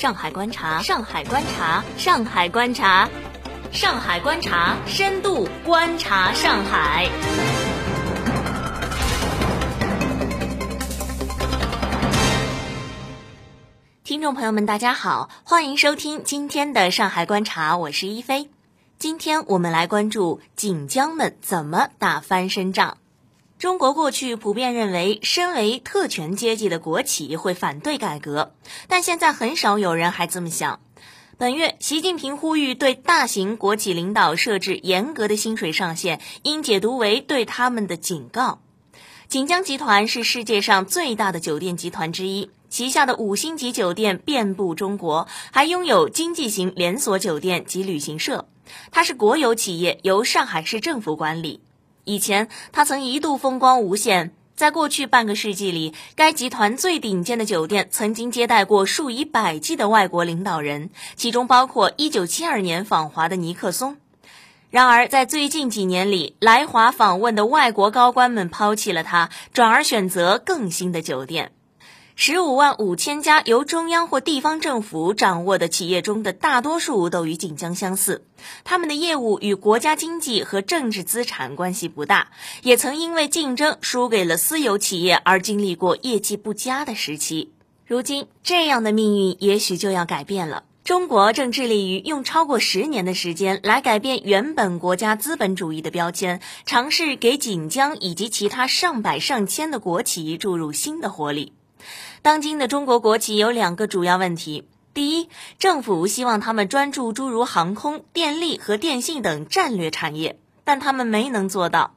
上海观察，上海观察，上海观察，上海观察，深度观察上海。听众朋友们，大家好，欢迎收听今天的上海观察，我是一飞。今天我们来关注锦江们怎么打翻身仗。中国过去普遍认为，身为特权阶级的国企会反对改革，但现在很少有人还这么想。本月，习近平呼吁对大型国企领导设置严格的薪水上限，应解读为对他们的警告。锦江集团是世界上最大的酒店集团之一。旗下的五星级酒店遍布中国，还拥有经济型连锁酒店及旅行社。它是国有企业，由上海市政府管理。以前，他曾一度风光无限。在过去半个世纪里，该集团最顶尖的酒店曾经接待过数以百计的外国领导人，其中包括1972年访华的尼克松。然而，在最近几年里，来华访问的外国高官们抛弃了他，转而选择更新的酒店。十五万五千家由中央或地方政府掌握的企业中的大多数都与锦江相似，他们的业务与国家经济和政治资产关系不大，也曾因为竞争输给了私有企业而经历过业绩不佳的时期。如今，这样的命运也许就要改变了。中国正致力于用超过十年的时间来改变原本国家资本主义的标签，尝试给锦江以及其他上百上千的国企注入新的活力。当今的中国国企有两个主要问题：第一，政府希望他们专注诸如航空、电力和电信等战略产业，但他们没能做到。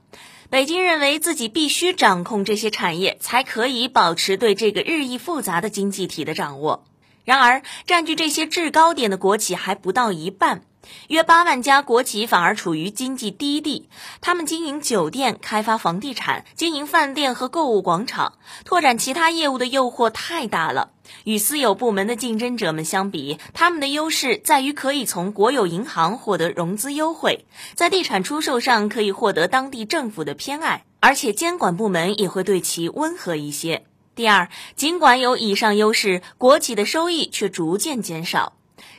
北京认为自己必须掌控这些产业，才可以保持对这个日益复杂的经济体的掌握。然而，占据这些制高点的国企还不到一半。约八万家国企反而处于经济低地，他们经营酒店、开发房地产、经营饭店和购物广场，拓展其他业务的诱惑太大了。与私有部门的竞争者们相比，他们的优势在于可以从国有银行获得融资优惠，在地产出售上可以获得当地政府的偏爱，而且监管部门也会对其温和一些。第二，尽管有以上优势，国企的收益却逐渐减少。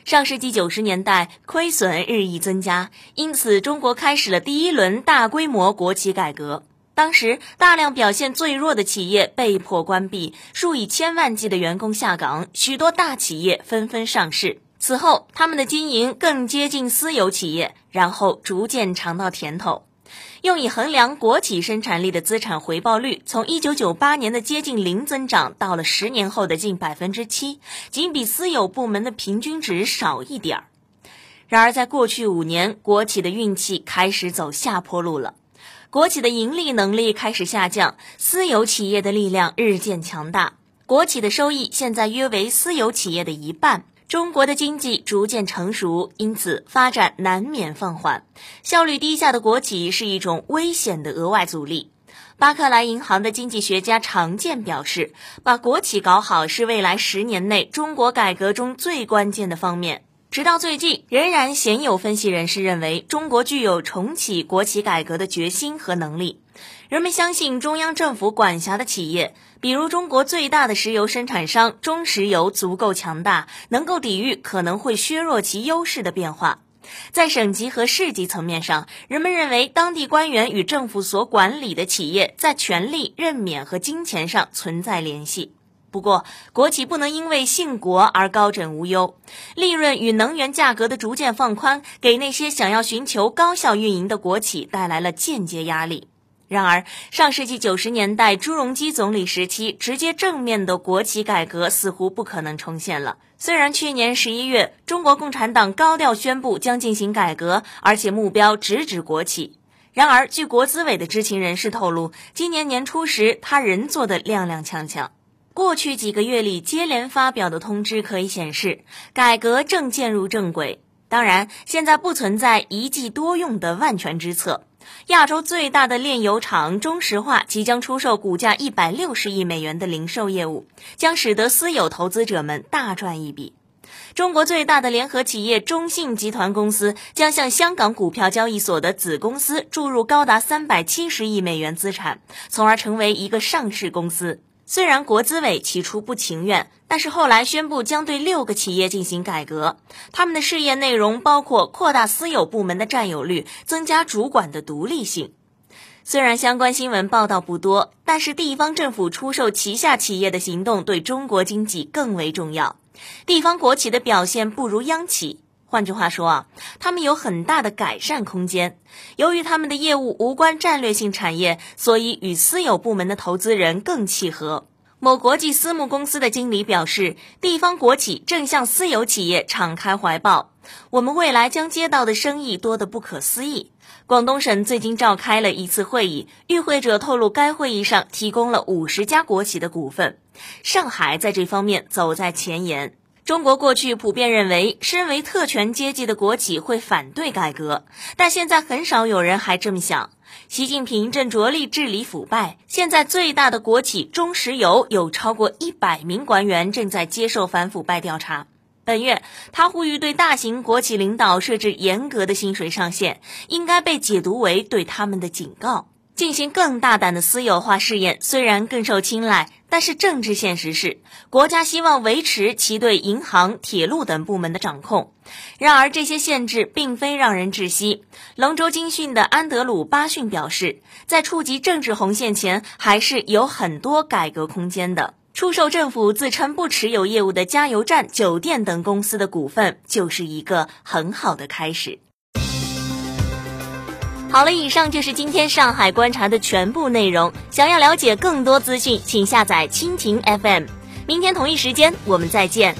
上世纪九十年代，亏损日益增加，因此中国开始了第一轮大规模国企改革。当时，大量表现最弱的企业被迫关闭，数以千万计的员工下岗，许多大企业纷纷上市。此后，他们的经营更接近私有企业，然后逐渐尝到甜头。用以衡量国企生产力的资产回报率，从一九九八年的接近零增长，到了十年后的近百分之七，仅比私有部门的平均值少一点儿。然而，在过去五年，国企的运气开始走下坡路了，国企的盈利能力开始下降，私有企业的力量日渐强大，国企的收益现在约为私有企业的一半。中国的经济逐渐成熟，因此发展难免放缓。效率低下的国企是一种危险的额外阻力。巴克莱银行的经济学家常健表示，把国企搞好是未来十年内中国改革中最关键的方面。直到最近，仍然鲜有分析人士认为，中国具有重启国企改革的决心和能力。人们相信中央政府管辖的企业，比如中国最大的石油生产商中石油，足够强大，能够抵御可能会削弱其优势的变化。在省级和市级层面上，人们认为当地官员与政府所管理的企业在权力、任免和金钱上存在联系。不过，国企不能因为姓国而高枕无忧。利润与能源价格的逐渐放宽，给那些想要寻求高效运营的国企带来了间接压力。然而，上世纪九十年代朱镕基总理时期直接正面的国企改革似乎不可能重现了。虽然去年十一月中国共产党高调宣布将进行改革，而且目标直指国企，然而据国资委的知情人士透露，今年年初时他仍做得踉踉跄跄。过去几个月里接连发表的通知可以显示，改革正渐入正轨。当然，现在不存在一计多用的万全之策。亚洲最大的炼油厂中石化即将出售股价一百六十亿美元的零售业务，将使得私有投资者们大赚一笔。中国最大的联合企业中信集团公司将向香港股票交易所的子公司注入高达三百七十亿美元资产，从而成为一个上市公司。虽然国资委起初不情愿，但是后来宣布将对六个企业进行改革。他们的事业内容包括扩大私有部门的占有率，增加主管的独立性。虽然相关新闻报道不多，但是地方政府出售旗下企业的行动对中国经济更为重要。地方国企的表现不如央企。换句话说啊，他们有很大的改善空间。由于他们的业务无关战略性产业，所以与私有部门的投资人更契合。某国际私募公司的经理表示，地方国企正向私有企业敞开怀抱。我们未来将接到的生意多得不可思议。广东省最近召开了一次会议，与会者透露，该会议上提供了五十家国企的股份。上海在这方面走在前沿。中国过去普遍认为，身为特权阶级的国企会反对改革，但现在很少有人还这么想。习近平正着力治理腐败，现在最大的国企中石油有超过一百名官员正在接受反腐败调查。本月，他呼吁对大型国企领导设置严格的薪水上限，应该被解读为对他们的警告。进行更大胆的私有化试验，虽然更受青睐，但是政治现实是，国家希望维持其对银行、铁路等部门的掌控。然而，这些限制并非让人窒息。龙州金讯的安德鲁巴逊表示，在触及政治红线前，还是有很多改革空间的。出售政府自称不持有业务的加油站、酒店等公司的股份，就是一个很好的开始。好了，以上就是今天上海观察的全部内容。想要了解更多资讯，请下载蜻蜓 FM。明天同一时间，我们再见。